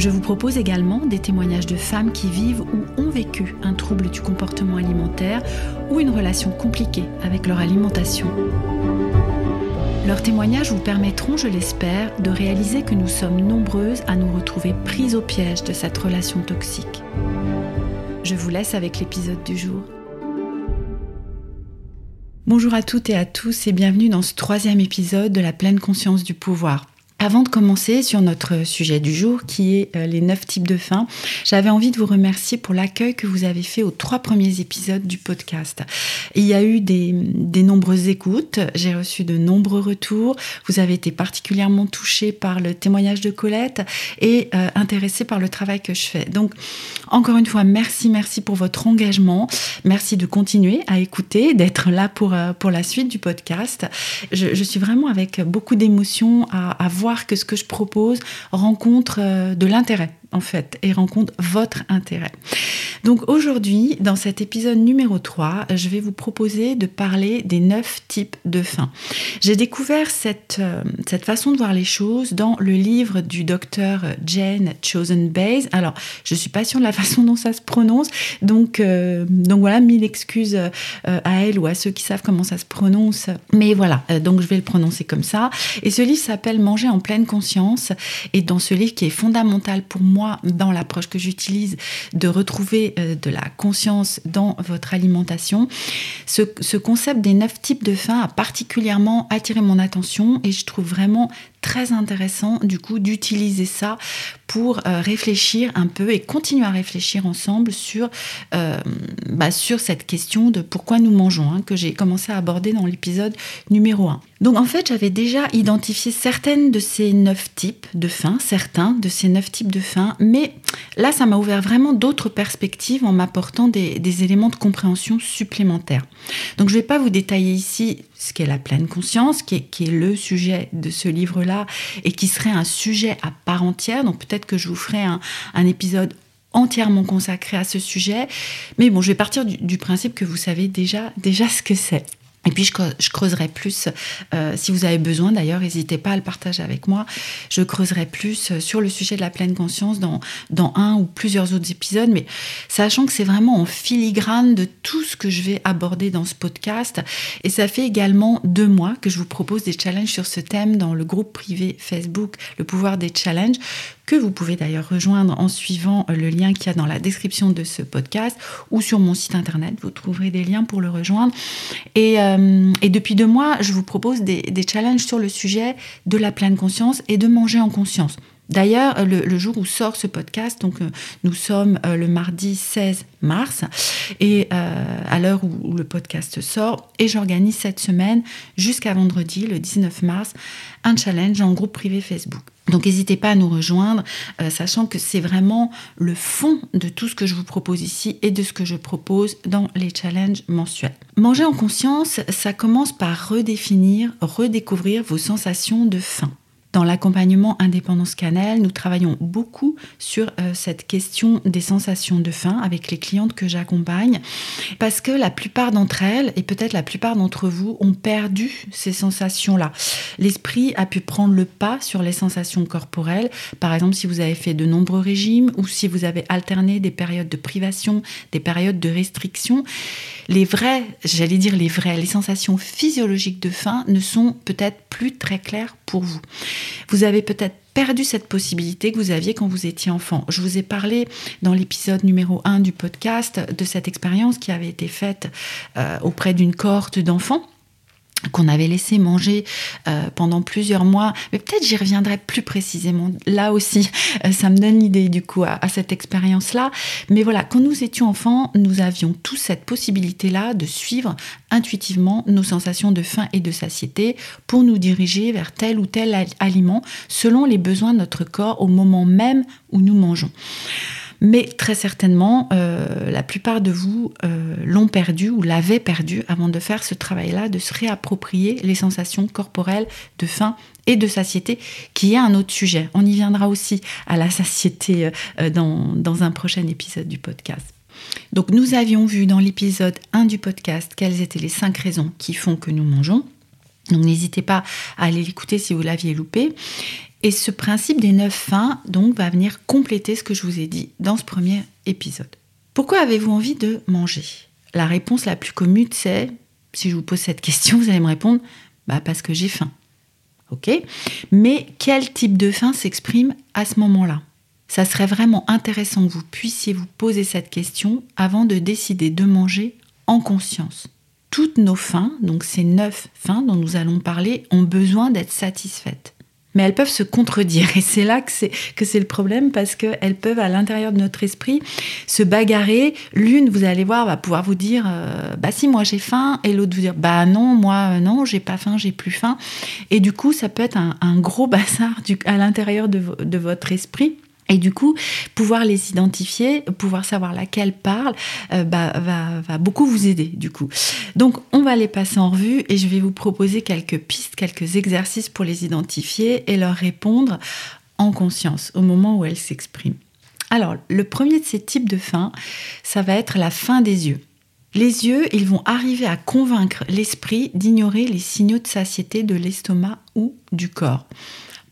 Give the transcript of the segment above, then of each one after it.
Je vous propose également des témoignages de femmes qui vivent ou ont vécu un trouble du comportement alimentaire ou une relation compliquée avec leur alimentation. Leurs témoignages vous permettront, je l'espère, de réaliser que nous sommes nombreuses à nous retrouver prises au piège de cette relation toxique. Je vous laisse avec l'épisode du jour. Bonjour à toutes et à tous et bienvenue dans ce troisième épisode de la pleine conscience du pouvoir. Avant de commencer sur notre sujet du jour, qui est euh, les neuf types de faim, j'avais envie de vous remercier pour l'accueil que vous avez fait aux trois premiers épisodes du podcast. Il y a eu des, nombreuses écoutes, j'ai reçu de nombreux retours, vous avez été particulièrement touchés par le témoignage de Colette et euh, intéressés par le travail que je fais. Donc, encore une fois, merci, merci pour votre engagement, merci de continuer à écouter, d'être là pour, euh, pour la suite du podcast. Je, suis vraiment avec beaucoup d'émotion à, à voir que ce que je propose rencontre euh, de l'intérêt en fait et rencontre votre intérêt. Donc aujourd'hui, dans cet épisode numéro 3, je vais vous proposer de parler des neuf types de faim. J'ai découvert cette, euh, cette façon de voir les choses dans le livre du docteur Jane Chosen Bays. Alors, je suis pas sûre de la façon dont ça se prononce, donc, euh, donc voilà, mille excuses euh, à elle ou à ceux qui savent comment ça se prononce. Mais voilà, donc je vais le prononcer comme ça. Et ce livre s'appelle Manger en pleine conscience. Et dans ce livre qui est fondamental pour moi, dans l'approche que j'utilise, de retrouver euh, de la conscience dans votre alimentation. Ce, ce concept des neuf types de faim a particulièrement attiré mon attention et je trouve vraiment très intéressant du coup d'utiliser ça pour euh, réfléchir un peu et continuer à réfléchir ensemble sur, euh, bah, sur cette question de pourquoi nous mangeons, hein, que j'ai commencé à aborder dans l'épisode numéro 1. Donc en fait, j'avais déjà identifié certaines de ces neuf types de faim, certains de ces neuf types de faim, mais là, ça m'a ouvert vraiment d'autres perspectives en m'apportant des, éléments de compréhension supplémentaires. Donc je ne vais pas vous détailler ici ce qu'est la pleine conscience, qui est, le sujet de ce livre-là, et qui serait un sujet à part entière. Donc peut-être que je vous ferai un, épisode entièrement consacré à ce sujet. Mais bon, je vais partir du, principe que vous savez déjà ce que c'est. Et puis je, creuserai plus, euh, si vous avez besoin d'ailleurs, n'hésitez pas à le partager avec moi, je creuserai plus euh, sur le sujet de la pleine conscience dans, un ou plusieurs autres épisodes, mais sachant que c'est vraiment en filigrane de tout ce que je vais aborder dans ce podcast. Et ça fait également deux mois que je vous propose des challenges sur ce thème dans le groupe privé Facebook, le pouvoir des challenges, que vous pouvez d'ailleurs rejoindre en suivant euh, le lien qu'il y a dans la description de ce podcast ou sur mon site internet. Vous trouverez des liens pour le rejoindre. Et, depuis deux mois, je vous propose des, challenges sur le sujet de la pleine conscience et de manger en conscience. D'ailleurs, le, jour où sort ce podcast, donc euh, nous sommes le mardi 16 mars, et à l'heure où, le podcast sort, et j'organise cette semaine jusqu'à vendredi, le 19 mars, un challenge en groupe privé Facebook. Donc n'hésitez pas à nous rejoindre, euh, sachant que c'est vraiment le fond de tout ce que je vous propose ici et de ce que je propose dans les challenges mensuels. Manger en conscience, ça commence par redéfinir, redécouvrir vos sensations de faim. Dans l'accompagnement Indépendance Cannelle, nous travaillons beaucoup sur euh, cette question des sensations de faim avec les clientes que j'accompagne parce que la plupart d'entre elles et peut-être la plupart d'entre vous ont perdu ces sensations-là. L'esprit a pu prendre le pas sur les sensations corporelles. Par exemple, si vous avez fait de nombreux régimes ou si vous avez alterné des périodes de privation, des périodes de restriction, les vrais, j'allais dire les vrais, les sensations physiologiques de faim ne sont peut-être plus très claires pour vous. Vous avez peut-être perdu cette possibilité que vous aviez quand vous étiez enfant. Je vous ai parlé dans l'épisode numéro 1 du podcast de cette expérience qui avait été faite euh, auprès d'une cohorte d'enfants qu'on avait laissé manger euh, pendant plusieurs mois, mais peut-être j'y reviendrai plus précisément. Là aussi, euh, ça me donne l'idée du coup à, cette expérience-là. Mais voilà, quand nous étions enfants, nous avions tous cette possibilité-là de suivre intuitivement nos sensations de faim et de satiété pour nous diriger vers tel ou tel aliment selon les besoins de notre corps au moment même où nous mangeons. Mais très certainement, euh, la plupart de vous euh, l'ont perdu ou l'avaient perdu avant de faire ce travail-là, de se réapproprier les sensations corporelles de faim et de satiété, qui est un autre sujet. On y viendra aussi à la satiété euh, dans, dans un prochain épisode du podcast. Donc nous avions vu dans l'épisode 1 du podcast quelles étaient les cinq raisons qui font que nous mangeons. Donc n'hésitez pas à aller l'écouter si vous l'aviez loupé. Et ce principe des neuf fins, donc, va venir compléter ce que je vous ai dit dans ce premier épisode. Pourquoi avez-vous envie de manger? La réponse la plus commune, c'est, si je vous pose cette question, vous allez me répondre, bah parce que j'ai faim. Ok? Mais quel type de faim s'exprime à ce moment-là? Ça serait vraiment intéressant que vous puissiez vous poser cette question avant de décider de manger en conscience. Toutes nos faims, donc ces neuf faims dont nous allons parler, ont besoin d'être satisfaites mais elles peuvent se contredire. Et c'est là que c'est, le problème parce qu'elles peuvent, à l'intérieur de notre esprit, se bagarrer. L'une, vous allez voir, va pouvoir vous dire euh, Bah, si, moi j'ai faim. Et l'autre vous dire Bah, non, moi, euh, non, j'ai pas faim, j'ai plus faim. Et du coup, ça peut être un, gros bazar à l'intérieur de votre esprit. Et du coup, pouvoir les identifier, pouvoir savoir laquelle parle, euh, bah, va, beaucoup vous aider du coup. Donc, on va les passer en revue et je vais vous proposer quelques pistes, quelques exercices pour les identifier et leur répondre en conscience au moment où elles s'expriment. Alors, le premier de ces types de faim, ça va être la faim des yeux. Les yeux, ils vont arriver à convaincre l'esprit d'ignorer les signaux de satiété de l'estomac ou du corps.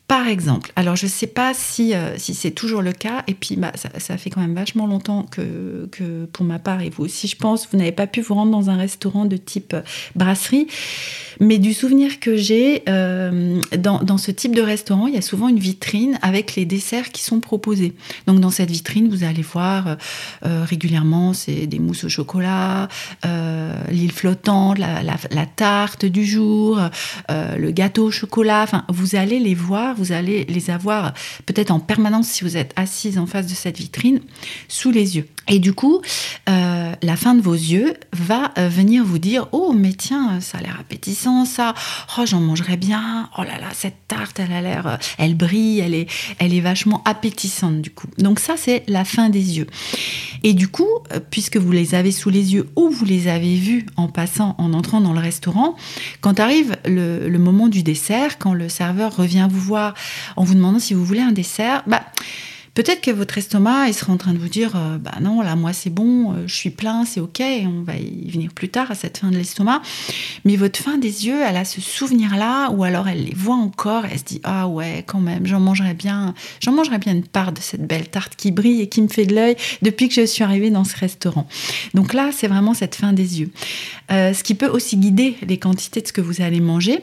Par exemple, alors je ne sais pas si, euh, si c'est toujours le cas, et puis bah, ça, fait quand même vachement longtemps que, pour ma part, et vous aussi je pense, vous n'avez pas pu vous rendre dans un restaurant de type euh, brasserie, mais du souvenir que j'ai, euh, dans, ce type de restaurant, il y a souvent une vitrine avec les desserts qui sont proposés. Donc dans cette vitrine, vous allez voir régulièrement, c'est des mousses au chocolat, l'île flottante, la, la, la, tarte du jour, le gâteau au chocolat, enfin vous allez les voir vous allez les avoir peut-être en permanence si vous êtes assise en face de cette vitrine, sous les yeux. Et du coup, euh, la fin de vos yeux va euh, venir vous dire Oh, mais tiens, ça a l'air appétissant, ça. Oh, j'en mangerais bien. Oh là là, cette tarte, elle a l'air, euh, elle brille, elle est, elle est vachement appétissante du coup. Donc, ça, c'est la fin des yeux. Et du coup, puisque vous les avez sous les yeux ou vous les avez vus en passant, en entrant dans le restaurant, quand arrive le, le moment du dessert, quand le serveur revient vous voir en vous demandant si vous voulez un dessert, bah, Peut-être que votre estomac, il sera en train de vous dire, euh, bah non, là, moi, c'est bon, euh, je suis plein, c'est OK, on va y venir plus tard à cette fin de l'estomac. Mais votre fin des yeux, elle a ce souvenir-là, ou alors elle les voit encore, elle se dit, ah ouais, quand même, j'en mangerais bien, j'en mangerais bien une part de cette belle tarte qui brille et qui me fait de l'œil depuis que je suis arrivée dans ce restaurant. Donc là, c'est vraiment cette fin des yeux. Euh, ce qui peut aussi guider les quantités de ce que vous allez manger,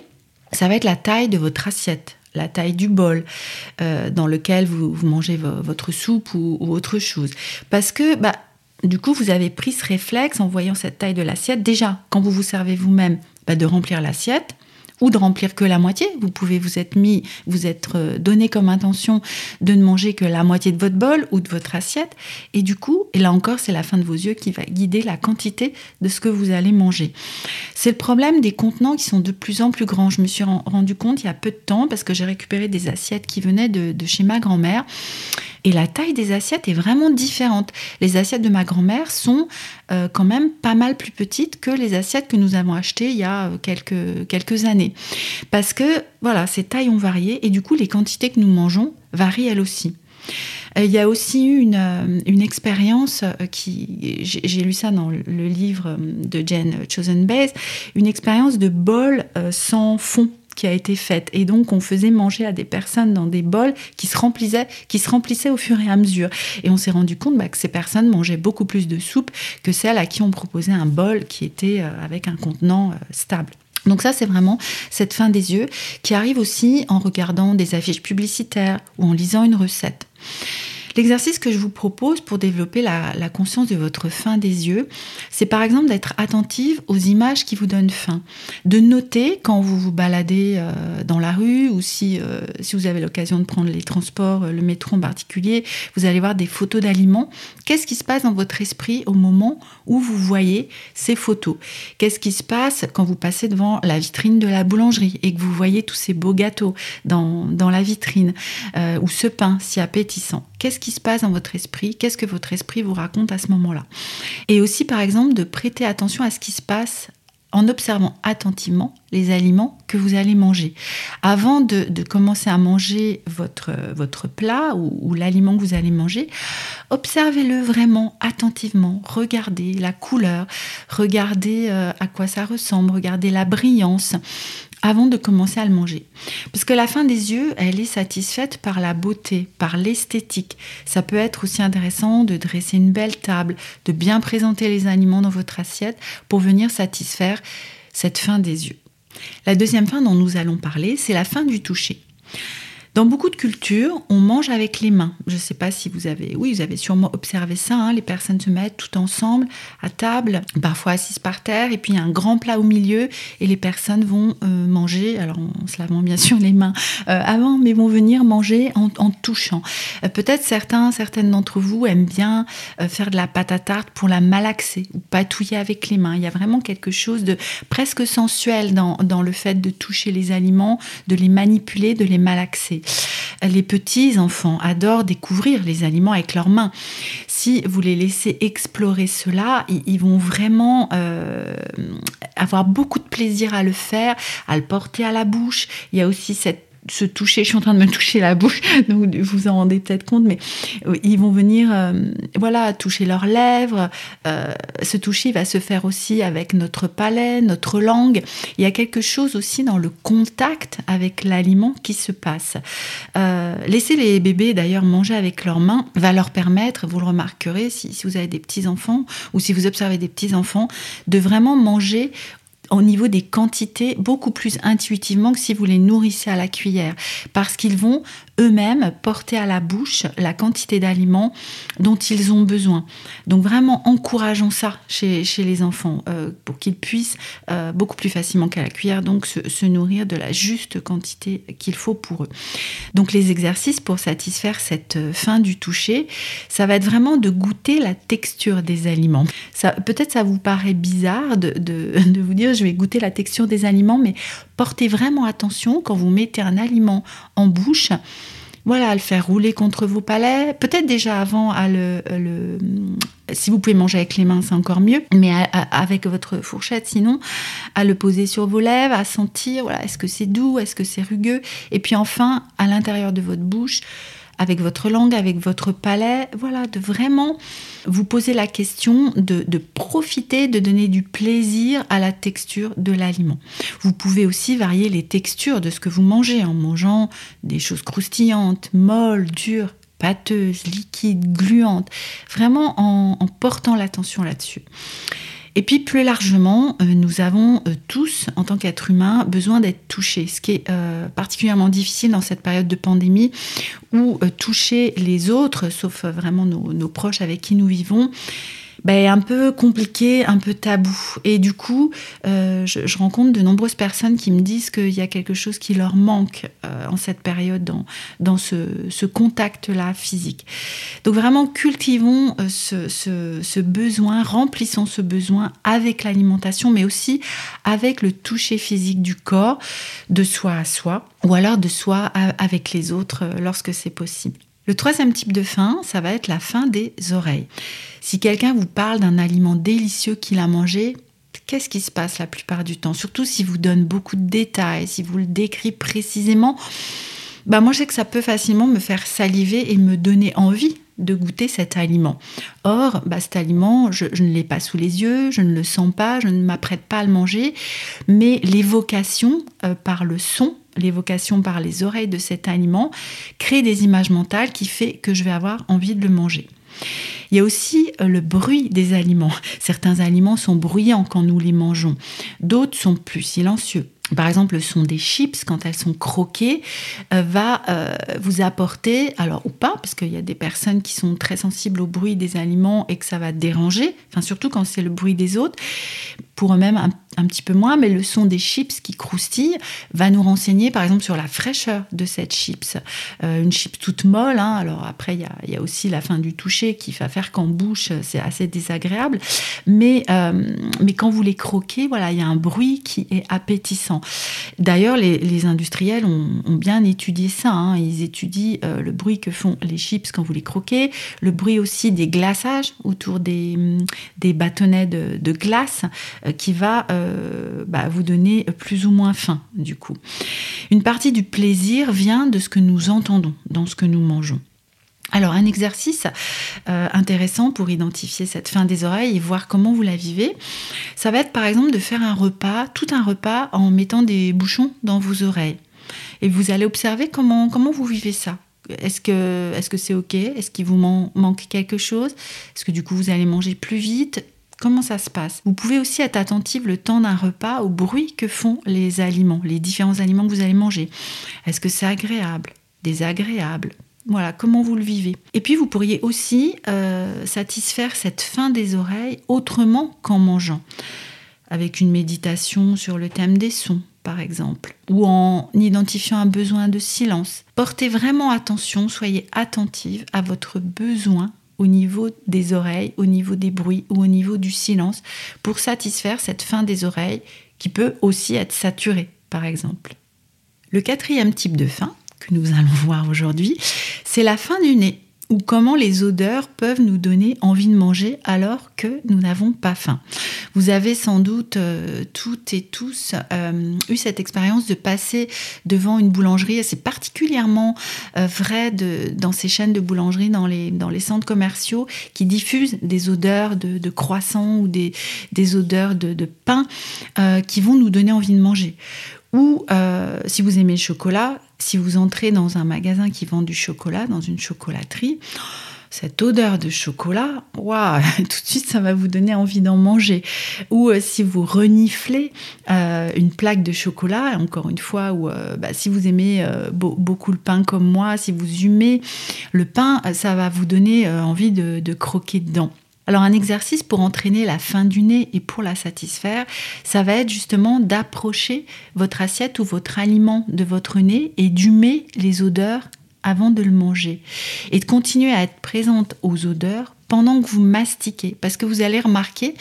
ça va être la taille de votre assiette la taille du bol euh, dans lequel vous, mangez votre soupe ou, autre chose. Parce que, bah, du coup, vous avez pris ce réflexe en voyant cette taille de l'assiette. Déjà, quand vous vous servez vous-même, bah, de remplir l'assiette ou de remplir que la moitié. Vous pouvez vous être mis, vous être euh, donné comme intention de ne manger que la moitié de votre bol ou de votre assiette. Et du coup, et là encore, c'est la fin de vos yeux qui va guider la quantité de ce que vous allez manger. C'est le problème des contenants qui sont de plus en plus grands. Je me suis rendu compte il y a peu de temps parce que j'ai récupéré des assiettes qui venaient de, de chez ma grand-mère. Et la taille des assiettes est vraiment différente. Les assiettes de ma grand-mère sont euh, quand même pas mal plus petites que les assiettes que nous avons achetées il y a euh, quelques, années. Parce que, voilà, ces tailles ont varié et du coup, les quantités que nous mangeons varient elles aussi. Euh, il y a aussi eu une, une expérience qui, j'ai lu ça dans le livre de Jen Chosen Base, une expérience de bol sans fond qui a été faite. Et donc, on faisait manger à des personnes dans des bols qui se remplissaient, qui se remplissaient au fur et à mesure. Et on s'est rendu compte bah, que ces personnes mangeaient beaucoup plus de soupe que celles à qui on proposait un bol qui était euh, avec un contenant euh, stable. Donc ça, c'est vraiment cette fin des yeux qui arrive aussi en regardant des affiches publicitaires ou en lisant une recette. L'exercice que je vous propose pour développer la, conscience de votre faim des yeux, c'est par exemple d'être attentive aux images qui vous donnent faim. De noter quand vous vous baladez euh, dans la rue ou si, euh, si vous avez l'occasion de prendre les transports, euh, le métro en particulier, vous allez voir des photos d'aliments. Qu'est-ce qui se passe dans votre esprit au moment où vous voyez ces photos? Qu'est-ce qui se passe quand vous passez devant la vitrine de la boulangerie et que vous voyez tous ces beaux gâteaux dans, dans la vitrine ou ce pain si appétissant? Se passe dans votre esprit Qu'est-ce que votre esprit vous raconte à ce moment-là. Et aussi, par exemple, de prêter attention à ce qui se passe en observant attentivement les aliments que vous allez manger. Avant de, commencer à manger votre, votre plat ou, l'aliment que vous allez manger, observez-le vraiment attentivement, regardez la couleur, regardez euh, à quoi ça ressemble, regardez la brillance, avant de commencer à le manger. Parce que la fin des yeux, elle est satisfaite par la beauté, par l'esthétique. Ça peut être aussi intéressant de dresser une belle table, de bien présenter les aliments dans votre assiette pour venir satisfaire cette fin des yeux. La deuxième fin dont nous allons parler, c'est la fin du toucher. Dans beaucoup de cultures, on mange avec les mains. Je ne sais pas si vous avez, oui, vous avez sûrement observé ça. Hein. les personnes se mettent tout ensemble à table, parfois assises par terre, et puis il y a un grand plat au milieu, et les personnes vont euh, manger, alors en se lavant bien sûr les mains euh, avant, mais vont venir manger en, touchant. Euh, peut-être certains, certaines d'entre vous aiment bien faire de la pâte à tarte pour la malaxer ou patouiller avec les mains. Il y a vraiment quelque chose de presque sensuel dans, dans le fait de toucher les aliments, de les manipuler, de les malaxer. Les petits enfants adorent découvrir les aliments avec leurs mains. Si vous les laissez explorer cela, ils, vont vraiment euh, avoir beaucoup de plaisir à le faire, à le porter à la bouche. Il y a aussi cette se toucher, je suis en train de me toucher la bouche, donc vous vous en rendez peut-être compte, mais euh, ils vont venir, euh, voilà, toucher leurs lèvres. Euh, ce toucher va se faire aussi avec notre palais, notre langue. Il y a quelque chose aussi dans le contact avec l'aliment qui se passe. laisser les bébés d'ailleurs manger avec leurs mains va leur permettre, vous le remarquerez si, si vous avez des petits enfants ou si vous observez des petits enfants, de vraiment manger au niveau des quantités beaucoup plus intuitivement que si vous les nourrissez à la cuillère, parce qu'ils vont eux-mêmes porter à la bouche la quantité d'aliments dont ils ont besoin. Donc vraiment encourageons ça chez, les enfants euh, pour qu'ils puissent euh, beaucoup plus facilement qu'à la cuillère donc se, nourrir de la juste quantité qu'il faut pour eux. Donc les exercices pour satisfaire cette euh, faim du toucher, ça va être vraiment de goûter la texture des aliments. Peut-être ça vous paraît bizarre de, de vous dire je vais goûter la texture des aliments, mais portez vraiment attention quand vous mettez un aliment en bouche. Voilà, à le faire rouler contre vos palais. Peut-être déjà avant à le, si vous pouvez manger avec les mains, c'est encore mieux, mais avec votre fourchette, sinon, à le poser sur vos lèvres, à sentir, voilà, est-ce que c'est doux, est-ce que c'est rugueux, et puis enfin, à l'intérieur de votre bouche, avec votre langue, avec votre palais, voilà, de vraiment vous poser la question de, profiter, de donner du plaisir à la texture de l'aliment. Vous pouvez aussi varier les textures de ce que vous mangez en mangeant des choses croustillantes, molles, dures, pâteuses, liquides, gluantes, vraiment en portant l'attention là-dessus. Et puis plus largement, euh, nous avons euh, tous, en tant qu'êtres humains, besoin d'être touchés, ce qui est euh, particulièrement difficile dans cette période de pandémie où toucher les autres, sauf vraiment nos proches avec qui nous vivons, ben, un peu compliqué, un peu tabou. Et du coup, euh, je, rencontre de nombreuses personnes qui me disent qu'il y a quelque chose qui leur manque euh, en cette période, dans, dans ce, contact-là physique. Donc vraiment, cultivons euh, ce, ce, besoin, remplissons ce besoin avec l'alimentation, mais aussi avec le toucher physique du corps, de soi à soi, ou alors de soi avec les autres lorsque c'est possible. Le troisième type de faim, ça va être la faim des oreilles. Si quelqu'un vous parle d'un aliment délicieux qu'il a mangé, qu'est-ce qui se passe la plupart du temps? Surtout si vous donne beaucoup de détails, si vous le décrit précisément. Bah moi, je sais que ça peut facilement me faire saliver et me donner envie de goûter cet aliment. Or, bah, cet aliment, je, ne l'ai pas sous les yeux, je ne le sens pas, je ne m'apprête pas à le manger, mais l'évocation euh, par le son l'évocation par les oreilles de cet aliment crée des images mentales qui fait que je vais avoir envie de le manger. Il y a aussi euh, le bruit des aliments. Certains aliments sont bruyants quand nous les mangeons, d'autres sont plus silencieux. par exemple, le son des chips, quand elles sont croquées, euh, va euh, vous apporter, alors ou pas, parce qu'il y a des personnes qui sont très sensibles au bruit des aliments et que ça va déranger, enfin surtout quand c'est le bruit des autres, pour eux-mêmes un un petit peu moins, mais le son des chips qui croustillent va nous renseigner par exemple sur la fraîcheur de cette chips. Euh, une chips toute molle, hein, alors après il y a, aussi la fin du toucher qui va faire qu'en bouche c'est assez désagréable, mais, euh, mais quand vous les croquez, voilà, il y a un bruit qui est appétissant. D'ailleurs, les, industriels ont, bien étudié ça, hein. ils étudient euh, le bruit que font les chips quand vous les croquez, le bruit aussi des glaçages autour des, des bâtonnets de, de glace qui va euh, bah, vous donner plus ou moins faim, du coup. Une partie du plaisir vient de ce que nous entendons dans ce que nous mangeons. Alors un exercice euh, intéressant pour identifier cette faim des oreilles et voir comment vous la vivez, ça va être par exemple de faire un repas, tout un repas en mettant des bouchons dans vos oreilles. Et vous allez observer comment, comment vous vivez ça. Est-ce que c'est -ce c'est OK? Est-ce qu'il vous manque quelque chose? Est-ce que du coup vous allez manger plus vite? Comment ça se passe Vous pouvez aussi être attentive le temps d'un repas au bruit que font les aliments, les différents aliments que vous allez manger. Est-ce que c'est agréable Désagréable? Voilà, comment vous le vivez. Et puis vous pourriez aussi euh, satisfaire cette faim des oreilles autrement qu'en mangeant, avec une méditation sur le thème des sons, par exemple, ou en identifiant un besoin de silence. Portez vraiment attention, soyez attentive à votre besoin au niveau des oreilles, au niveau des bruits ou au niveau du silence pour satisfaire cette faim des oreilles qui peut aussi être saturée, par exemple. Le quatrième type de faim que nous allons voir aujourd'hui, c'est la faim du nez ou comment les odeurs peuvent nous donner envie de manger alors que nous n'avons pas faim. Vous avez sans doute euh, toutes et tous euh, eu cette expérience de passer devant une boulangerie, c'est particulièrement euh, vrai dans ces chaînes de boulangerie, dans les, centres commerciaux qui diffusent des odeurs de, croissants ou des, odeurs de, de pain qui vont nous donner envie de manger. Ou si vous aimez le chocolat, si vous entrez dans un magasin qui vend du chocolat, dans une chocolaterie, cette odeur de chocolat, tout de suite ça va vous donner envie d'en manger. Ou euh, si vous reniflez euh, une plaque de chocolat, encore une fois, ou euh, bah, si vous aimez beaucoup le pain comme moi, si vous humez le pain, ça va vous donner envie de croquer dedans. Alors un exercice pour entraîner la fin du nez et pour la satisfaire, ça va être justement d'approcher votre assiette ou votre aliment de votre nez et d'humer les odeurs avant de le manger. Et de continuer à être présente aux odeurs pendant que vous mastiquez. Parce que vous allez remarquer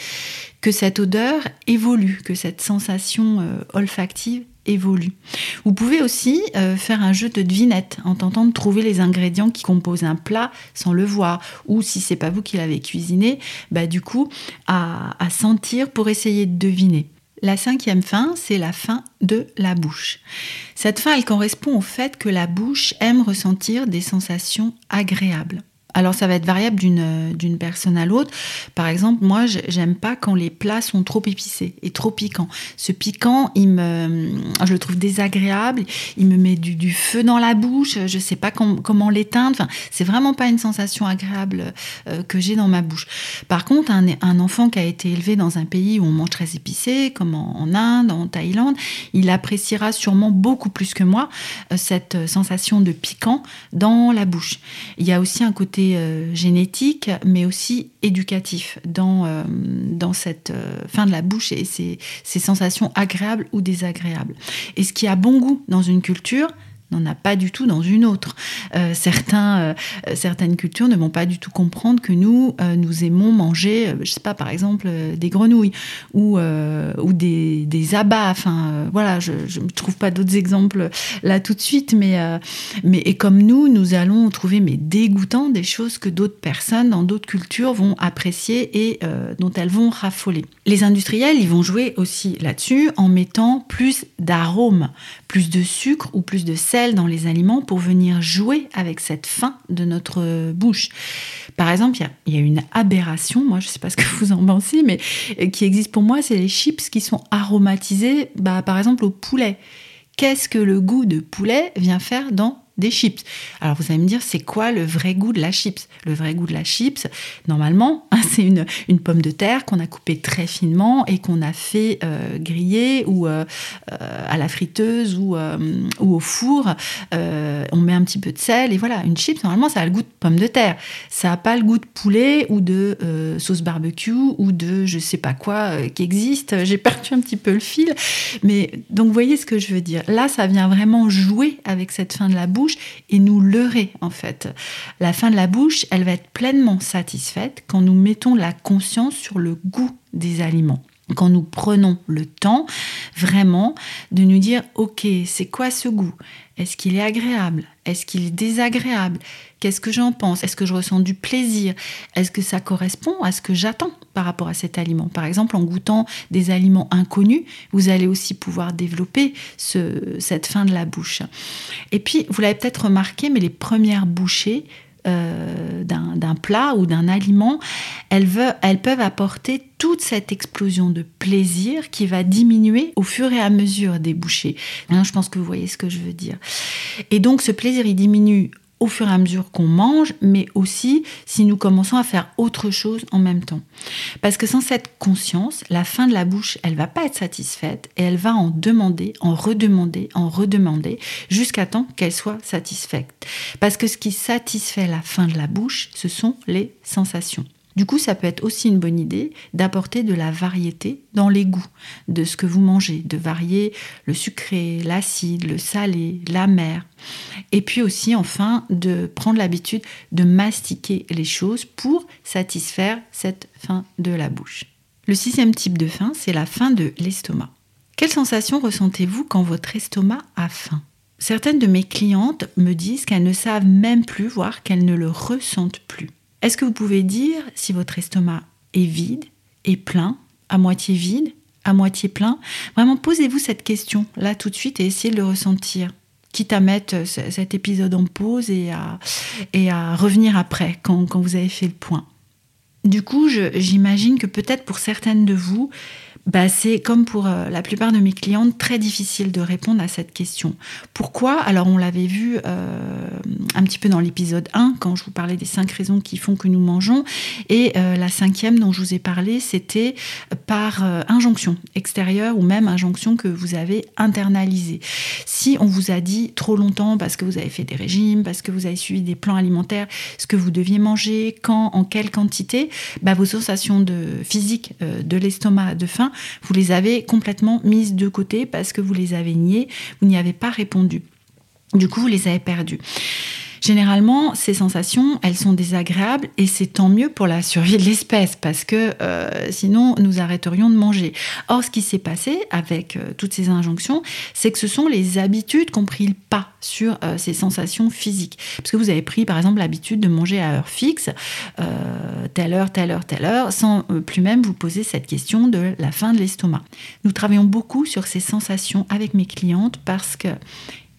que cette odeur évolue, que cette sensation euh, olfactive évolue. Vous pouvez aussi euh, faire un jeu de devinette en tentant de trouver les ingrédients qui composent un plat sans le voir ou si c'est pas vous qui l'avez cuisiné, bah du coup à, à sentir pour essayer de deviner. La cinquième fin, c'est la fin de la bouche. Cette fin, elle correspond au fait que la bouche aime ressentir des sensations agréables. Alors ça va être variable d'une, d'une personne à l'autre. Par exemple, moi, j'aime pas quand les plats sont trop épicés et trop piquants. Ce piquant, il me, je le trouve désagréable. Il me met du, feu dans la bouche. Je sais pas comment l'éteindre. Enfin, c'est vraiment pas une sensation agréable euh, que j'ai dans ma bouche. Par contre, un, un, enfant qui a été élevé dans un pays où on mange très épicé, comme en, Inde, en Thaïlande, il appréciera sûrement beaucoup plus que moi euh, cette sensation de piquant dans la bouche. Il y a aussi un côté euh, génétique, mais aussi éducatif dans, euh, cette euh, fin de la bouche et ces sensations agréables ou désagréables. Et ce qui a bon goût dans une culture, n'en a pas du tout dans une autre. Euh, euh, certaines cultures ne vont pas du tout comprendre que nous, euh, nous aimons manger, je sais pas, par exemple, des grenouilles ou, des, abats. Enfin, voilà, je ne trouve pas d'autres exemples là tout de suite, mais, mais et comme nous, nous allons trouver mais dégoûtant des choses que d'autres personnes dans d'autres cultures vont apprécier et dont elles vont raffoler. Les industriels, ils vont jouer aussi là-dessus en mettant plus d'arômes, plus de sucre ou plus de sel dans les aliments pour venir jouer avec cette faim de notre bouche. Par exemple, il y, a une aberration, moi je ne sais pas ce que vous en pensez, mais euh, qui existe pour moi, c'est les chips qui sont aromatisés, bah, par exemple au poulet. Qu'est-ce que le goût de poulet vient faire dans des chips. Alors vous allez me dire, c'est quoi le vrai goût de la chips? Le vrai goût de la chips, normalement, c'est une, pomme de terre qu'on a coupée très finement et qu'on a fait euh, griller ou euh, euh, à la friteuse ou, ou au four. on met un petit peu de sel et voilà, une chips, normalement, ça a le goût de pomme de terre. Ça n'a pas le goût de poulet ou de sauce barbecue ou de je sais pas quoi qui existe. J'ai perdu un petit peu le fil. Mais donc, vous voyez ce que je veux dire. Là, ça vient vraiment jouer avec cette fin de la bouche et nous leurrer en fait. La fin de la bouche, elle va être pleinement satisfaite quand nous mettons la conscience sur le goût des aliments. Quand nous prenons le temps vraiment de nous dire ok c'est quoi ce goût? Est-ce qu'il est agréable? Est-ce qu'il est désagréable? Qu'est-ce que j'en pense? Est-ce que je ressens du plaisir? Est-ce que ça correspond à ce que j'attends par rapport à cet aliment? Par exemple en goûtant des aliments inconnus vous allez aussi pouvoir développer cette fin de la bouche. Et puis vous l'avez peut-être remarqué mais les premières bouchées euh, d'un plat ou d'un aliment, elles, elles peuvent apporter toute cette explosion de plaisir qui va diminuer au fur et à mesure des bouchées. Hein, je pense que vous voyez ce que je veux dire. Et donc ce plaisir, il diminue au fur et à mesure qu'on mange, mais aussi si nous commençons à faire autre chose en même temps. Parce que sans cette conscience, la fin de la bouche, elle va pas être satisfaite et elle va en demander, en redemander, en redemander, jusqu'à temps qu'elle soit satisfaite. Parce que ce qui satisfait la fin de la bouche, ce sont les sensations. Du coup, ça peut être aussi une bonne idée d'apporter de la variété dans les goûts de ce que vous mangez, de varier le sucré, l'acide, le salé, l'amer. Et puis aussi, enfin, de prendre l'habitude de mastiquer les choses pour satisfaire cette faim de la bouche. Le sixième type de faim, c'est la faim de l'estomac. Quelle sensation ressentez-vous quand votre estomac a faim? Certaines de mes clientes me disent qu'elles ne savent même plus, voire qu'elles ne le ressentent plus. Est-ce que vous pouvez dire si votre estomac est vide, est plein, à moitié vide, à moitié plein? Vraiment, posez-vous cette question là tout de suite et essayez de le ressentir. Quitte à mettre cet épisode en pause et à, et à revenir après quand vous avez fait le point. Du coup, j'imagine que peut-être pour certaines de vous, bah, c'est comme pour euh, la plupart de mes clientes très difficile de répondre à cette question. Pourquoi? Alors on l'avait vu euh, un petit peu dans l'épisode 1 quand je vous parlais des cinq raisons qui font que nous mangeons et euh, la cinquième dont je vous ai parlé c'était par injonction extérieure ou même injonction que vous avez internalisée. Si on vous a dit trop longtemps parce que vous avez fait des régimes, parce que vous avez suivi des plans alimentaires, ce que vous deviez manger, quand, en quelle quantité, bah, vos sensations de physique de l'estomac, de faim vous les avez complètement mises de côté parce que vous les avez niées, vous n'y avez pas répondu. Du coup, vous les avez perdues. Généralement, ces sensations, elles sont désagréables et c'est tant mieux pour la survie de l'espèce parce que euh, sinon nous arrêterions de manger. Or, ce qui s'est passé avec euh, toutes ces injonctions, c'est que ce sont les habitudes qui ont pris le pas sur euh, ces sensations physiques. Parce que vous avez pris par exemple l'habitude de manger à heure fixe, telle heure, telle heure, telle heure, sans plus même vous poser cette question de la faim de l'estomac. Nous travaillons beaucoup sur ces sensations avec mes clientes parce que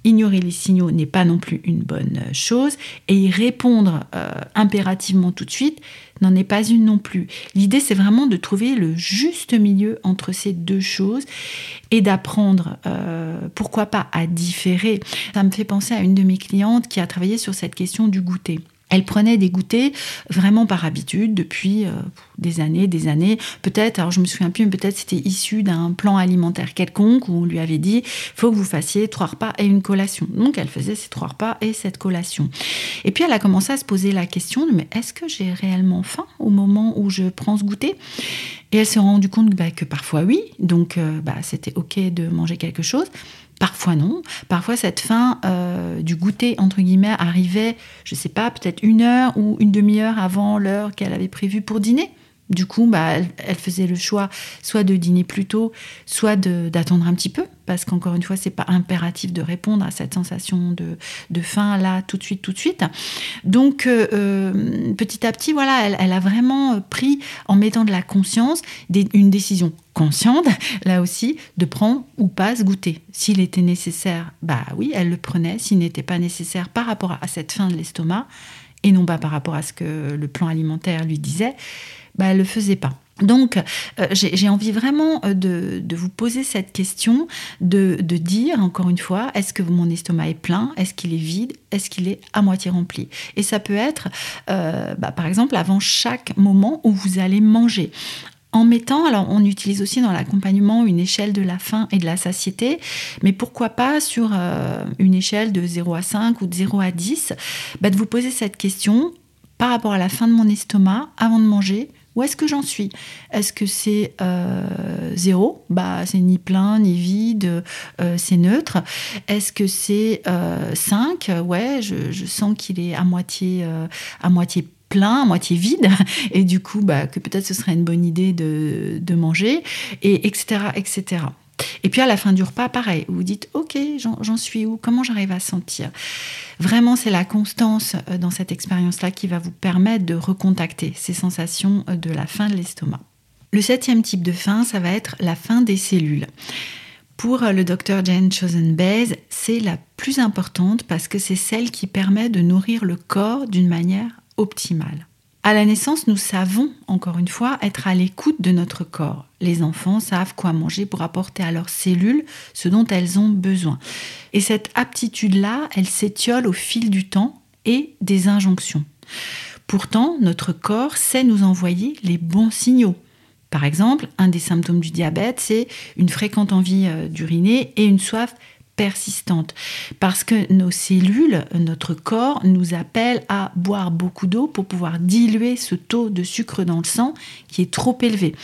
ignorer les signaux n'est pas non plus une bonne chose et y répondre euh, impérativement tout de suite n'en est pas une non plus. L'idée, c'est vraiment de trouver le juste milieu entre ces deux choses et d'apprendre, euh, pourquoi pas, à différer. Ça me fait penser à une de mes clientes qui a travaillé sur cette question du goûter. Elle prenait des goûters vraiment par habitude depuis euh, des années, des années. Peut-être, alors je me souviens plus, mais peut-être c'était issu d'un plan alimentaire quelconque où on lui avait dit faut que vous fassiez trois repas et une collation. Donc elle faisait ces trois repas et cette collation. Et puis elle a commencé à se poser la question mais est-ce que j'ai réellement faim au moment où je prends ce goûter? Et elle s'est rendue compte bah, que parfois oui, donc euh, bah, c'était ok de manger quelque chose. Parfois non. Parfois cette fin euh, du goûter entre guillemets arrivait, je sais pas, peut-être une heure ou une demi-heure avant l'heure qu'elle avait prévue pour dîner. Du coup, bah, elle, faisait le choix soit de dîner plus tôt, soit d'attendre un petit peu, parce qu'encore une fois, c'est pas impératif de répondre à cette sensation de, faim là tout de suite, tout de suite. Donc, euh, euh, petit à petit, voilà, elle, a vraiment pris, en mettant de la conscience, une décision consciente, là aussi, de prendre ou pas ce goûter. S'il était nécessaire, bah oui, elle le prenait. S'il n'était pas nécessaire par rapport à cette faim de l'estomac, et non pas par rapport à ce que le plan alimentaire lui disait, bah, elle le faisait pas. Donc, euh, j'ai envie vraiment euh, de, vous poser cette question, de, dire, encore une fois, est-ce que mon estomac est plein? Est-ce qu'il est vide? Est-ce qu'il est à moitié rempli? Et ça peut être, euh, bah, par exemple, avant chaque moment où vous allez manger. En mettant, alors on utilise aussi dans l'accompagnement une échelle de la faim et de la satiété, mais pourquoi pas sur une échelle de 0 à 5 ou de 0 à 10, bah, de vous poser cette question par rapport à la faim de mon estomac avant de manger où est-ce que j'en suis? Est-ce que c'est euh, zéro? Bah, c'est ni plein ni vide, euh, c'est neutre. Est-ce que c'est 5 euh, Ouais, je, sens qu'il est à moitié, à moitié plein, à moitié vide, et du coup, bah, que peut-être ce serait une bonne idée de, de manger, et etc., etc. Et puis à la fin du repas, pareil, vous dites, ok, j'en suis où Comment j'arrive à sentir? Vraiment, c'est la constance euh, dans cette expérience-là qui va vous permettre de recontacter ces sensations euh, de la faim de l'estomac. Le septième type de faim, ça va être la faim des cellules. Pour euh, le docteur Jane Chosen-Baez, c'est la plus importante parce que c'est celle qui permet de nourrir le corps d'une manière optimale. À la naissance, nous savons, encore une fois, être à l'écoute de notre corps. Les enfants savent quoi manger pour apporter à leurs cellules ce dont elles ont besoin. Et cette aptitude-là, elle s'étiole au fil du temps et des injonctions. Pourtant, notre corps sait nous envoyer les bons signaux. Par exemple, un des symptômes du diabète, c'est une fréquente envie euh, d'uriner et une soif persistante. Parce que nos cellules, notre corps nous appelle à boire beaucoup d'eau pour pouvoir diluer ce taux de sucre dans le sang qui est trop élevé.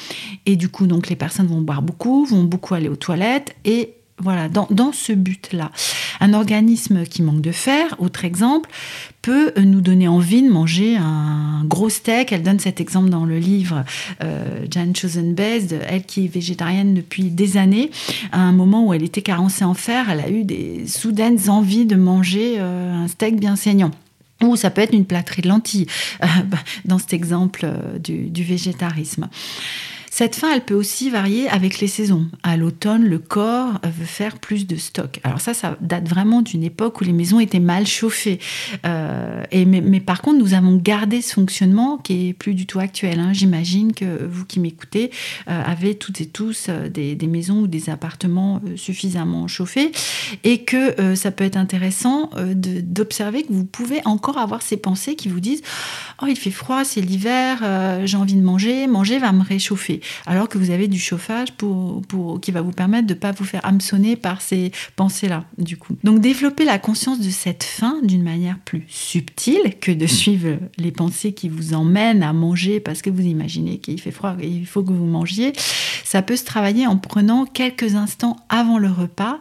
Et du coup, donc les personnes vont boire beaucoup, vont beaucoup aller aux toilettes et voilà, dans, ce but-là. Un organisme qui manque de fer, autre exemple, peut nous donner envie de manger un gros steak. Elle donne cet exemple dans le livre euh, Jan Chosen-Best, elle qui est végétarienne depuis des années. À un moment où elle était carencée en fer, elle a eu des soudaines envies de manger euh, un steak bien saignant. Ou ça peut être une plâtrée de lentilles, euh, dans cet exemple euh, du végétarisme. Cette faim, elle peut aussi varier avec les saisons. À l'automne, le corps veut faire plus de stock. Alors ça, ça date vraiment d'une époque où les maisons étaient mal chauffées. Euh, et mais, par contre, nous avons gardé ce fonctionnement qui est plus du tout actuel. Hein. J'imagine que vous qui m'écoutez euh, avez toutes et tous euh, des, maisons ou des appartements suffisamment chauffés et que ça peut être intéressant d'observer que vous pouvez encore avoir ces pensées qui vous disent oh il fait froid, c'est l'hiver, j'ai envie de manger, manger va me réchauffer alors que vous avez du chauffage pour, pour, qui va vous permettre de ne pas vous faire hameçonner par ces pensées-là, du coup. Donc développer la conscience de cette faim d'une manière plus subtile que de suivre les pensées qui vous emmènent à manger parce que vous imaginez qu'il fait froid et il faut que vous mangiez, ça peut se travailler en prenant quelques instants avant le repas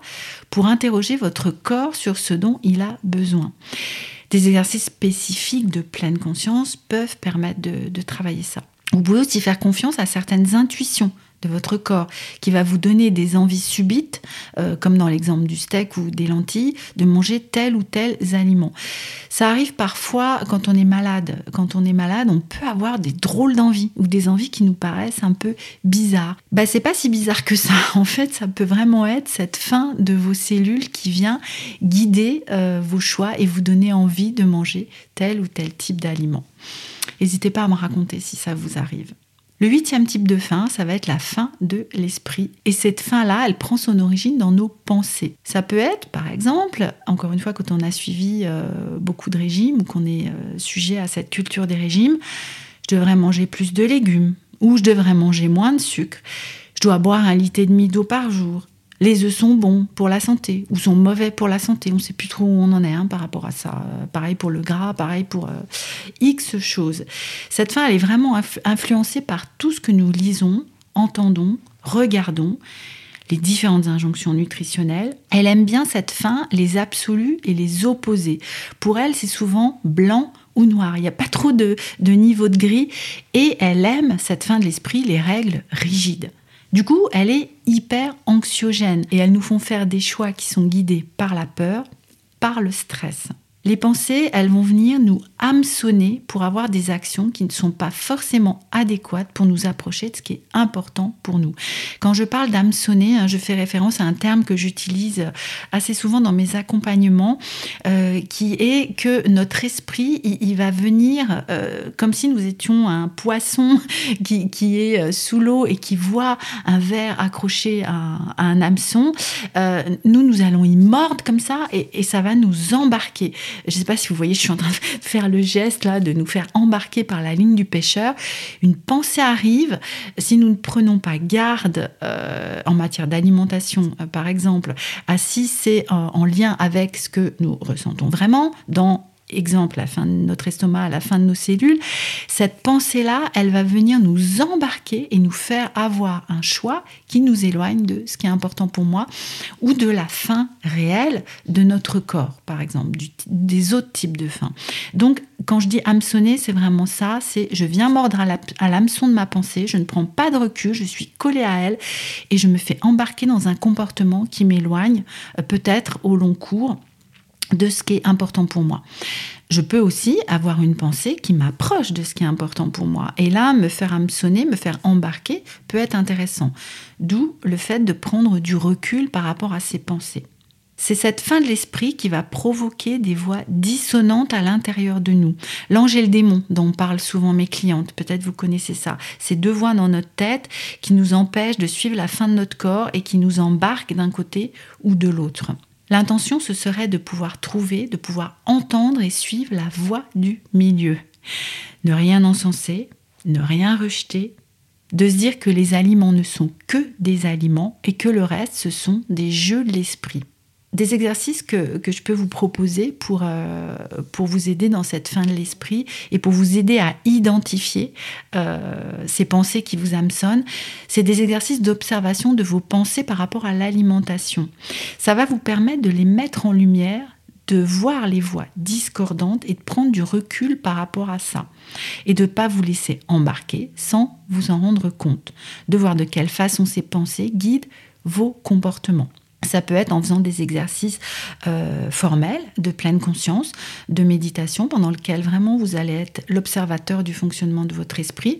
pour interroger votre corps sur ce dont il a besoin. Des exercices spécifiques de pleine conscience peuvent permettre de travailler ça. Vous pouvez aussi faire confiance à certaines intuitions de votre corps qui va vous donner des envies subites, euh, comme dans l'exemple du steak ou des lentilles, de manger tel ou tel aliment. Ça arrive parfois quand on est malade. Quand on est malade, on peut avoir des drôles d'envies ou des envies qui nous paraissent un peu bizarres. Bah, c'est pas si bizarre que ça. En fait, ça peut vraiment être cette faim de vos cellules qui vient guider euh, vos choix et vous donner envie de manger tel ou tel type d'aliment. N'hésitez pas à me raconter si ça vous arrive. Le huitième type de faim, ça va être la faim de l'esprit. Et cette faim-là, elle prend son origine dans nos pensées. Ça peut être, par exemple, encore une fois, quand on a suivi euh, beaucoup de régimes ou qu'on est euh, sujet à cette culture des régimes, je devrais manger plus de légumes ou je devrais manger moins de sucre. Je dois boire un litre et demi d'eau par jour les œufs sont bons pour la santé ou sont mauvais pour la santé. On ne sait plus trop où on en est hein, par rapport à ça. Euh, pareil pour le gras, pareil pour euh, X choses. Cette faim, elle est vraiment influencée par tout ce que nous lisons, entendons, regardons les différentes injonctions nutritionnelles. Elle aime bien cette faim, les absolus et les opposés. Pour elle, c'est souvent blanc ou noir. Il n'y a pas trop de, de niveau de gris. Et elle aime, cette faim de l'esprit, les règles rigides. Du coup, elle est hyper anxiogène et elles nous font faire des choix qui sont guidés par la peur, par le stress. Les pensées, elles vont venir nous hameçonner pour avoir des actions qui ne sont pas forcément adéquates pour nous approcher de ce qui est important pour nous. Quand je parle d'hameçonner, hein, je fais référence à un terme que j'utilise assez souvent dans mes accompagnements, euh, qui est que notre esprit, il, va venir euh, comme si nous étions un poisson qui, est euh, sous l'eau et qui voit un verre accroché à, un hameçon. nous, nous allons y mordre comme ça et, et ça va nous embarquer. Je ne sais pas si vous voyez, je suis en train de faire le geste là de nous faire embarquer par la ligne du pêcheur, une pensée arrive. Si nous ne prenons pas garde euh, en matière d'alimentation, euh, par exemple, à si c'est en lien avec ce que nous ressentons vraiment dans exemple, la fin de notre estomac, la fin de nos cellules, cette pensée-là, elle va venir nous embarquer et nous faire avoir un choix qui nous éloigne de ce qui est important pour moi ou de la faim réelle de notre corps, par exemple, des autres types de faim. Donc, quand je dis hameçonner, c'est vraiment ça, c'est je viens mordre à l'hameçon de ma pensée, je ne prends pas de recul, je suis collée à elle et je me fais embarquer dans un comportement qui m'éloigne, euh, peut-être au long cours de ce qui est important pour moi. Je peux aussi avoir une pensée qui m'approche de ce qui est important pour moi. Et là, me faire hameçonner, me faire embarquer peut être intéressant. D'où le fait de prendre du recul par rapport à ces pensées. C'est cette fin de l'esprit qui va provoquer des voix dissonantes à l'intérieur de nous. L'ange et le démon, dont parlent souvent mes clientes, peut-être vous connaissez ça. Ces deux voix dans notre tête qui nous empêchent de suivre la fin de notre corps et qui nous embarquent d'un côté ou de l'autre. L'intention, ce serait de pouvoir trouver, de pouvoir entendre et suivre la voix du milieu. Ne rien encenser, ne rien rejeter, de se dire que les aliments ne sont que des aliments et que le reste, ce sont des jeux de l'esprit des exercices que, que, je peux vous proposer pour, euh, pour vous aider dans cette fin de l'esprit et pour vous aider à identifier euh, ces pensées qui vous hameçonnent. C'est des exercices d'observation de vos pensées par rapport à l'alimentation. Ça va vous permettre de les mettre en lumière, de voir les voix discordantes et de prendre du recul par rapport à ça. Et de ne pas vous laisser embarquer sans vous en rendre compte. De voir de quelle façon ces pensées guident vos comportements. Ça peut être en faisant des exercices euh, formels de pleine conscience, de méditation, pendant lequel vraiment vous allez être l'observateur du fonctionnement de votre esprit.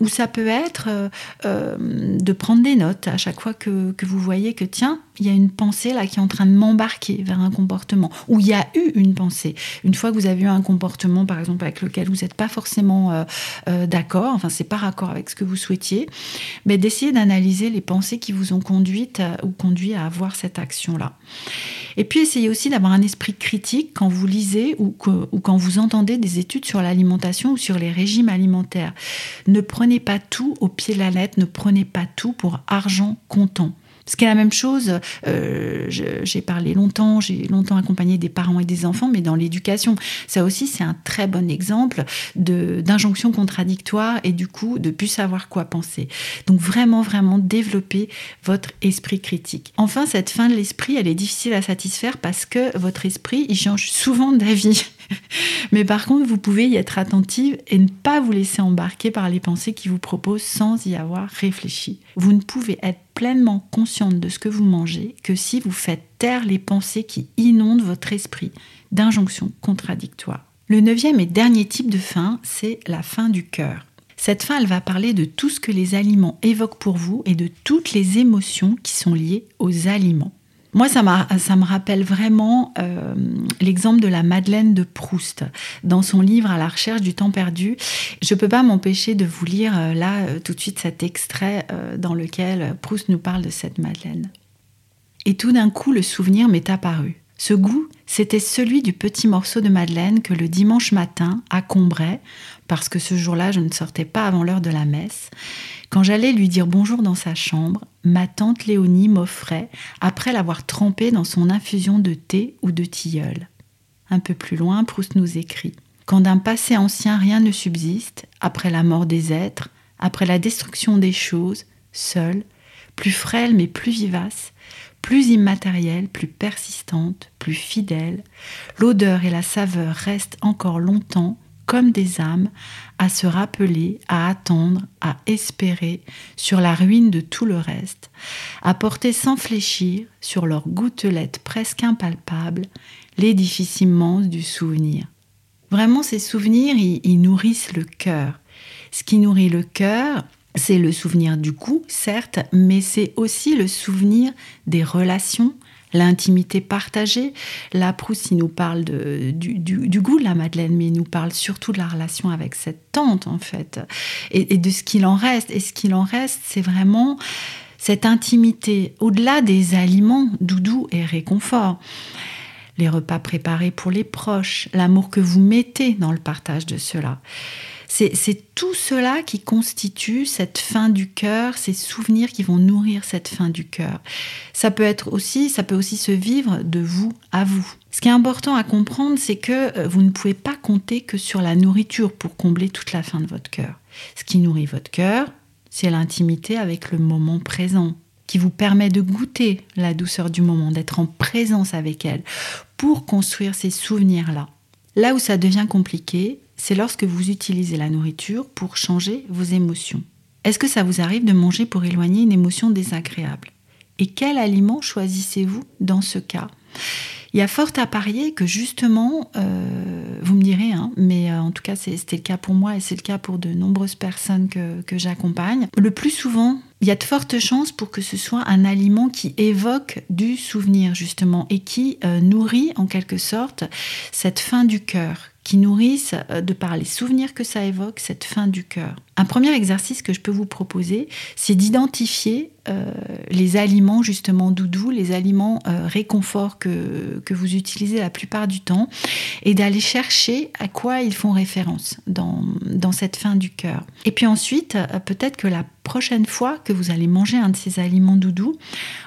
Ou ça peut être euh, euh, de prendre des notes à chaque fois que, que, vous voyez que, tiens, il y a une pensée là qui est en train de m'embarquer vers un comportement. Ou il y a eu une pensée. Une fois que vous avez eu un comportement, par exemple, avec lequel vous n'êtes pas forcément d'accord, enfin, c'est pas raccord avec ce que vous souhaitiez, mais d'essayer d'analyser les pensées qui vous ont conduite ou conduit à avoir cette action-là. Et puis essayez aussi d'avoir un esprit critique quand vous lisez ou quand vous entendez des études sur l'alimentation ou sur les régimes alimentaires. Ne prenez pas tout au pied de la lettre, ne prenez pas tout pour argent comptant. Ce qui est la même chose, euh, j'ai parlé longtemps, j'ai longtemps accompagné des parents et des enfants, mais dans l'éducation, ça aussi c'est un très bon exemple d'injonction contradictoire et du coup de plus savoir quoi penser. Donc vraiment, vraiment développer votre esprit critique. Enfin, cette fin de l'esprit, elle est difficile à satisfaire parce que votre esprit, il change souvent d'avis. Mais par contre, vous pouvez y être attentive et ne pas vous laisser embarquer par les pensées qui vous proposent sans y avoir réfléchi. Vous ne pouvez être pleinement consciente de ce que vous mangez que si vous faites taire les pensées qui inondent votre esprit d'injonctions contradictoires. Le neuvième et dernier type de faim, c'est la faim du cœur. Cette faim, elle va parler de tout ce que les aliments évoquent pour vous et de toutes les émotions qui sont liées aux aliments. Moi, ça, me rappelle vraiment euh, l'exemple de la Madeleine de Proust dans son livre À la recherche du temps perdu. Je ne peux pas m'empêcher de vous lire euh, là euh, tout de suite cet extrait dans lequel Proust nous parle de cette Madeleine. Et tout d'un coup, le souvenir m'est apparu. Ce goût, c'était celui du petit morceau de madeleine que le dimanche matin, à Combray, parce que ce jour-là, je ne sortais pas avant l'heure de la messe, quand j'allais lui dire bonjour dans sa chambre, ma tante Léonie m'offrait, après l'avoir trempé dans son infusion de thé ou de tilleul. Un peu plus loin, Proust nous écrit Quand d'un passé ancien rien ne subsiste, après la mort des êtres, après la destruction des choses, seule, plus frêle mais plus vivace, plus immatérielle, plus persistante, plus fidèle, l'odeur et la saveur restent encore longtemps comme des âmes, à se rappeler, à attendre, à espérer sur la ruine de tout le reste, à porter sans fléchir sur leurs gouttelettes presque impalpables l'édifice immense du souvenir. Vraiment, ces souvenirs, ils, nourrissent le cœur. Ce qui nourrit le cœur, c'est le souvenir du goût, certes, mais c'est aussi le souvenir des relations, l'intimité partagée. La Proust, il nous parle du, goût de la Madeleine, mais il nous parle surtout de la relation avec cette tante, en fait, et, et de ce qu'il en reste. Et ce qu'il en reste, c'est vraiment cette intimité, au-delà des aliments, doudou et réconfort les repas préparés pour les proches, l'amour que vous mettez dans le partage de cela. C'est tout cela qui constitue cette fin du cœur, ces souvenirs qui vont nourrir cette fin du cœur. Ça peut être aussi, ça peut aussi se vivre de vous à vous. Ce qui est important à comprendre, c'est que euh, vous ne pouvez pas compter que sur la nourriture pour combler toute la faim de votre cœur. Ce qui nourrit votre cœur, c'est l'intimité avec le moment présent, qui vous permet de goûter la douceur du moment, d'être en présence avec elle, pour construire ces souvenirs-là. Là où ça devient compliqué, c'est lorsque vous utilisez la nourriture pour changer vos émotions. Est-ce que ça vous arrive de manger pour éloigner une émotion désagréable? Et quel aliment choisissez-vous dans ce cas? Il y a fort à parier que justement, euh, vous me direz, hein, mais euh, en tout cas c'était le cas pour moi et c'est le cas pour de nombreuses personnes que, j'accompagne, le plus souvent, il y a de fortes chances pour que ce soit un aliment qui évoque du souvenir justement et qui euh, nourrit en quelque sorte cette fin du cœur nourrissent, euh, de par les souvenirs que ça évoque, cette fin du cœur. Un premier exercice que je peux vous proposer, c'est d'identifier euh, les aliments justement doudous, les aliments euh, réconfort que, que vous utilisez la plupart du temps, et d'aller chercher à quoi ils font référence dans, dans cette fin du cœur. Et puis ensuite, peut-être que la prochaine fois que vous allez manger un de ces aliments doudous,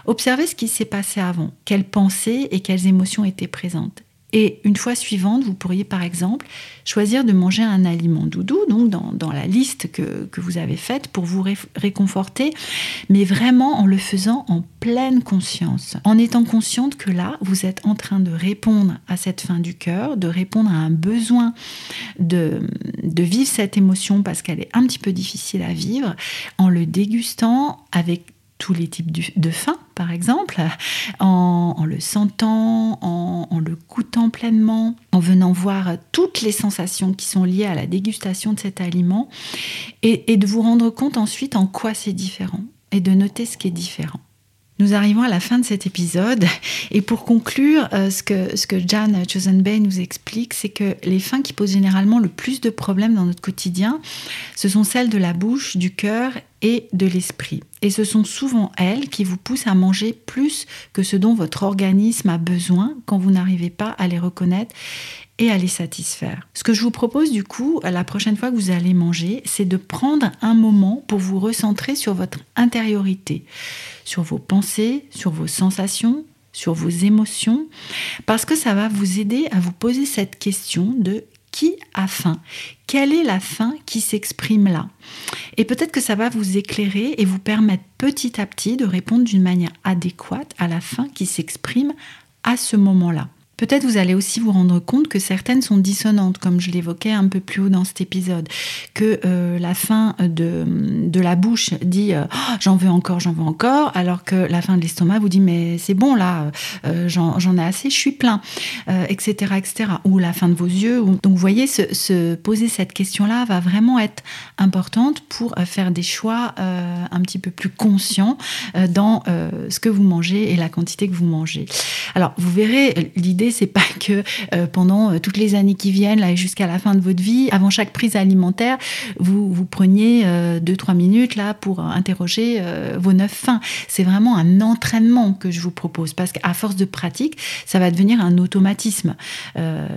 observez ce qui s'est passé avant, quelles pensées et quelles émotions étaient présentes. Et une fois suivante, vous pourriez par exemple choisir de manger un aliment doudou, donc dans, la liste que, vous avez faite pour vous réconforter, mais vraiment en le faisant en pleine conscience, en étant consciente que là, vous êtes en train de répondre à cette fin du cœur, de répondre à un besoin de, de vivre cette émotion parce qu'elle est un petit peu difficile à vivre, en le dégustant avec tous les types de faim, par exemple, en, le sentant, en, le goûtant pleinement, en venant voir toutes les sensations qui sont liées à la dégustation de cet aliment, et de vous rendre compte ensuite en quoi c'est différent, et de noter ce qui est différent. Nous arrivons à la fin de cet épisode et pour conclure, euh, ce, que, ce que Jan Chosen-Bay nous explique, c'est que les fins qui posent généralement le plus de problèmes dans notre quotidien, ce sont celles de la bouche, du cœur et de l'esprit. Et ce sont souvent elles qui vous poussent à manger plus que ce dont votre organisme a besoin quand vous n'arrivez pas à les reconnaître et à les satisfaire. Ce que je vous propose du coup, la prochaine fois que vous allez manger, c'est de prendre un moment pour vous recentrer sur votre intériorité, sur vos pensées, sur vos sensations, sur vos émotions, parce que ça va vous aider à vous poser cette question de qui a faim? Quelle est la faim qui s'exprime là? Et peut-être que ça va vous éclairer et vous permettre petit à petit de répondre d'une manière adéquate à la faim qui s'exprime à ce moment-là. Peut-être vous allez aussi vous rendre compte que certaines sont dissonantes, comme je l'évoquais un peu plus haut dans cet épisode, que euh, la fin de, la bouche dit euh, oh, j'en veux encore, j'en veux encore, alors que la fin de l'estomac vous dit mais c'est bon là, euh, j'en ai assez, je suis plein, etc., etc. Ou la fin de vos yeux. Donc vous voyez, se, se poser cette question-là va vraiment être importante pour faire des choix un petit peu plus conscients dans ce que vous mangez et la quantité que vous mangez. Alors vous verrez, l'idée c'est pas que euh, pendant euh, toutes les années qui viennent, jusqu'à la fin de votre vie, avant chaque prise alimentaire, vous, vous preniez 2-3 euh, minutes là pour interroger vos neuf fins. C'est vraiment un entraînement que je vous propose parce qu'à force de pratique, ça va devenir un automatisme.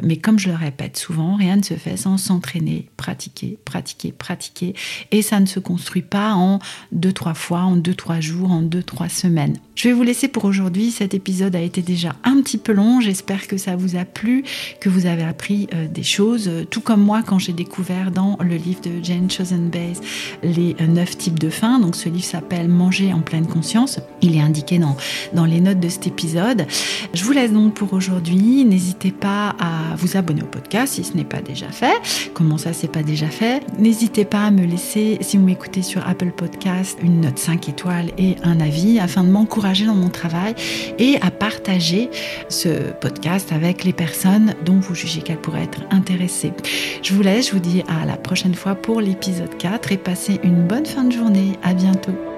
mais comme je le répète souvent, rien ne se fait sans s'entraîner, pratiquer, pratiquer, pratiquer. Et ça ne se construit pas en 2-3 fois, en 2-3 jours, en 2-3 semaines. Je vais vous laisser pour aujourd'hui. Cet épisode a été déjà un petit peu long. J'espère que ça vous a plu, que vous avez appris euh, des choses, tout comme moi quand j'ai découvert dans le livre de Jane Chosen Bays les neuf types de faim. Donc ce livre s'appelle Manger en pleine conscience. il est indiqué dans, dans les notes de cet épisode. Je vous laisse donc pour aujourd'hui. N'hésitez pas à vous abonner au podcast si ce n'est pas déjà fait. Comment ça, c'est pas déjà fait? N'hésitez pas à me laisser, si vous m'écoutez sur Apple Podcast, une note 5 étoiles et un avis afin de dans mon travail et à partager ce podcast avec les personnes dont vous jugez qu'elles pourraient être intéressées. Je vous laisse, je vous dis à la prochaine fois pour l'épisode 4 et passez une bonne fin de journée. À bientôt.